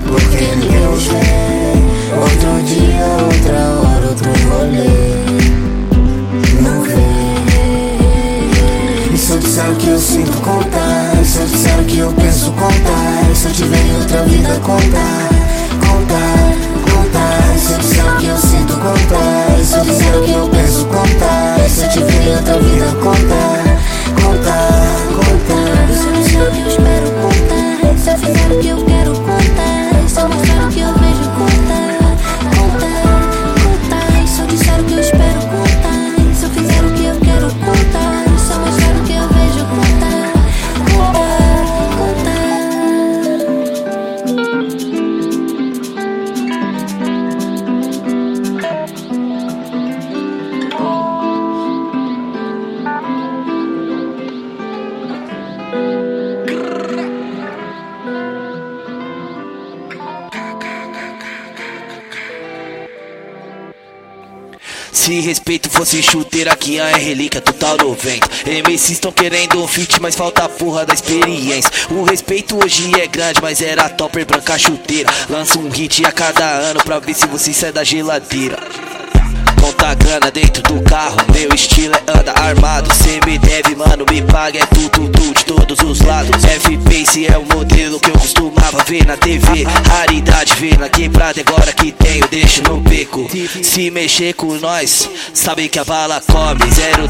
porque ninguém nos vê. Outro dia, outra hora, outro rolê. Não vê. E se eu disser o que eu sinto contar? E se eu disser o que eu penso contar? E se eu tiver em outra vida contar? Contar, contar. E se eu disser o que eu sinto contar? E se eu disser o que eu penso contar? E se eu tiver em outra vida? Contar, Se respeito fosse chuteira, aqui é relíquia total 90. MCs estão querendo um feat, mas falta a porra da experiência. O respeito hoje é grande, mas era topper branca chuteira. Lança um hit a cada ano pra ver se você sai da geladeira. Conta grana dentro do carro, meu estilo é anda armado. Cê me deve, mano, me paga, é tudo, tudo de todos os lados. F-Pace é o modelo que eu costumava ver na TV. Raridade ver na quebrada, agora que tenho, deixo no beco. Se mexer com nós, sabe que a bala come.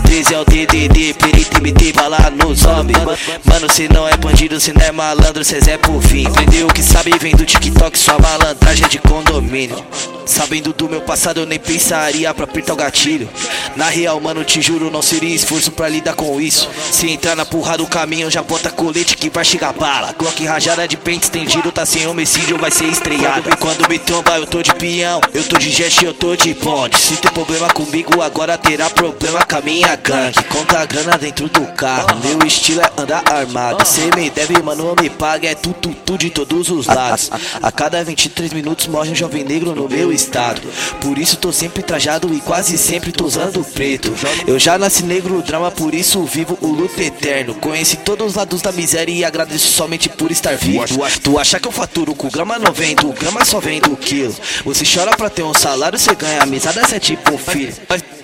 013 é o DDD, perito MT, bala nos homens. Mano, cê não é bandido, cê não é malandro, cê é por fim. Aprendeu o que sabe, vem do TikTok, sua malandragem é de condomínio. Sabendo do meu passado, eu nem pensaria pra apertar o gatilho. Na real, mano, te juro, não seria esforço pra lidar com isso. Se entrar na porra do caminho, já bota colete que vai chegar bala. Glock rajada de pente estendido, tá sem homicídio, vai ser estreado. E quando me tromba, eu tô de peão, eu tô de jet, eu tô de bonde. Se tem problema comigo, agora terá problema com a minha gangue. Conta a grana dentro do carro, meu estilo é andar armado. Cê me deve, mano, me paga, é tudo, tudo de todos os lados. A cada 23 minutos morre um jovem negro no meu estado. Por isso tô sempre trajado e quase sempre tô usando preto. Eu já nasci negro no drama, por isso vivo o luto eterno. Conheci todos os lados da miséria e agradeço somente por estar vivo. Tu acha que eu faturo com grama não vem do grama só vem do quilo. Você chora pra ter um salário, você ganha amizade, é tipo um filho.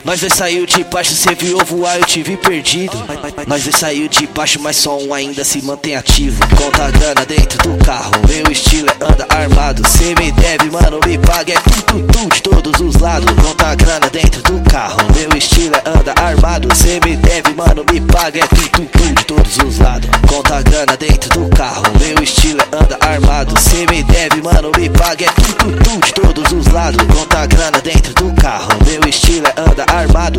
Nós- dois saiu de baixo, cê viu voar, eu te vi perdido. Nós dois saiu de baixo, mas só um ainda se mantém ativo. Conta a grana dentro do carro, meu estilo é anda armado. Cê me deve, mano, me paga, é tudo, tudo de todos os lados. Conta a grana dentro do carro, meu estilo é anda armado. Cê me deve, mano, me paga, é tudo, tudo de todos os lados. Conta a grana dentro do carro, meu estilo é anda armado. Cê me deve, mano, me paga, é tudo, tudo de todos os lados. Conta a grana dentro do carro, meu estilo é anda armado.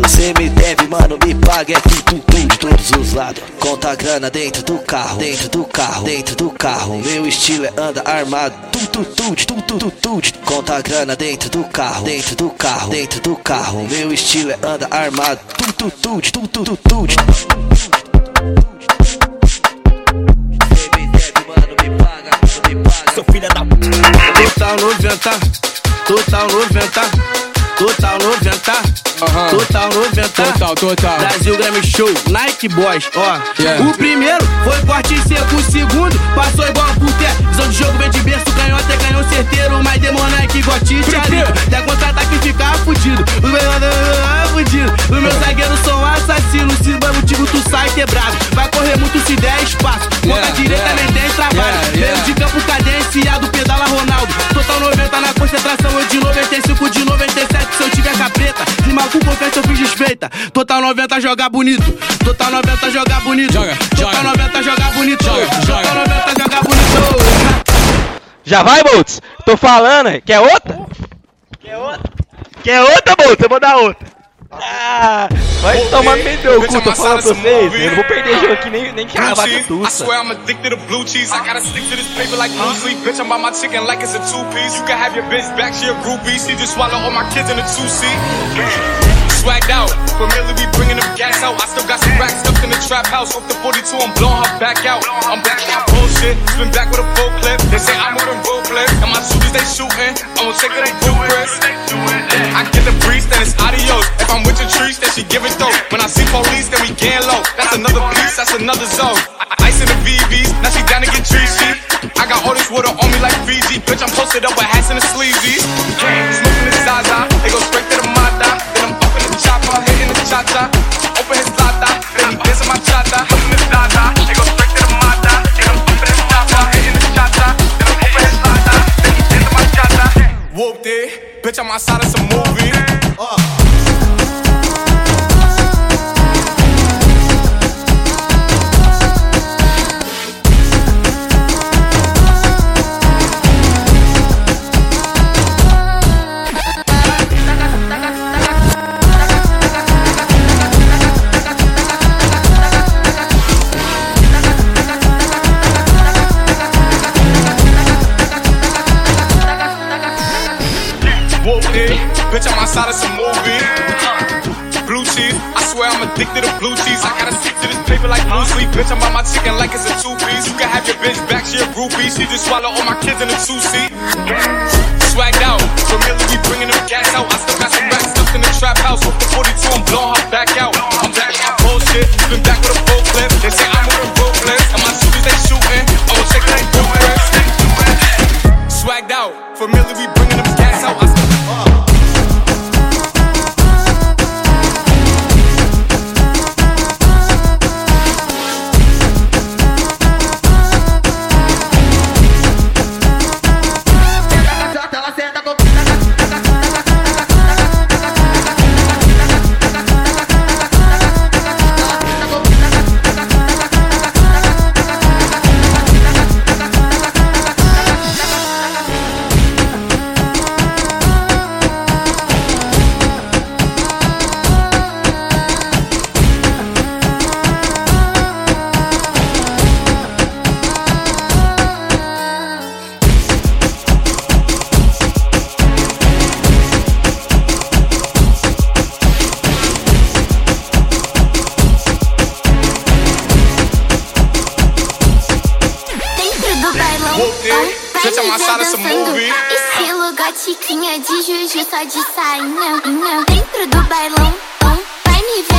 Cê me deve, mano, me paga, é tudo, tudo de todos os lados. Conta a grana dentro do carro, dentro do carro, dentro do carro. Meu estilo é anda armado. Tudo, tudo, tudo, tudo. Conta a grana dentro do carro, dentro do carro, dentro do carro. Meu estilo é anda armado. Tudo, tudo, tudo, tudo, tudo. Seu filho da p. Total 90, total 90, total 90, Aham. total 90. Total, total. Brasil Grammy Show, Nike Boys, ó. Yeah. O primeiro foi corte seco, o segundo passou igual um puté. Visão de jogo vem de berço, canhota é canhão certeiro, mas demon Nike gotite de maluco confiança eu fiz desfeita. Total 90 jogar bonito. Total 90 jogar bonito. Joga, Total joga. 90 jogar bonito. Joga, Total joga. 90 jogar bonito. Já vai, Boltz? Tô falando, quer outra? Quer outra? Quer outra, Boltz? Eu vou dar outra. Ah, vai tomar no meio do meu cu, tô falando pra vocês. Eu não vou perder jogo aqui nem, nem que a vaca I tussa. swear I'm addicted to blue cheese. I gotta stick to this paper like blue sleep. Bitch, I'm by my chicken like it's a two piece. You can have your bitch back, she a groupie. She just swallow all my kids in a two seat. swagged out. Familiar, we bringing them gas out. I still got some racks stuffed in the trap house. Off the 42, I'm blowing her back out. I'm back out. bullshit. Spin back with a full clip. They say I'm with a road clip. And my shooters, they shooting. I'm gonna take her, they group press. I get the breeze, then it's adios. If I'm with the trees, then she give it though. When I see police, then we gang low. That's another piece, that's another zone. I- ice in the VVs, now she down to get treachy. I got all this water on me like Fiji. Bitch, I'm posted up with hats and the sleazies. Outside of it, bitch, I'm outside of some movie. Blue cheese, I swear I'm addicted to blue cheese. I gotta stick to this paper like blue sleep. Bitch, I'm by my chicken like it's a two piece. You can have your bitch back, she a groupie. She just swallow all my kids in a two seat. Swagged out, familiar, we bringing them gas out. I still got some racks stuffed in the trap house. De juju só de sainha. Dentro do bailão, vai me ver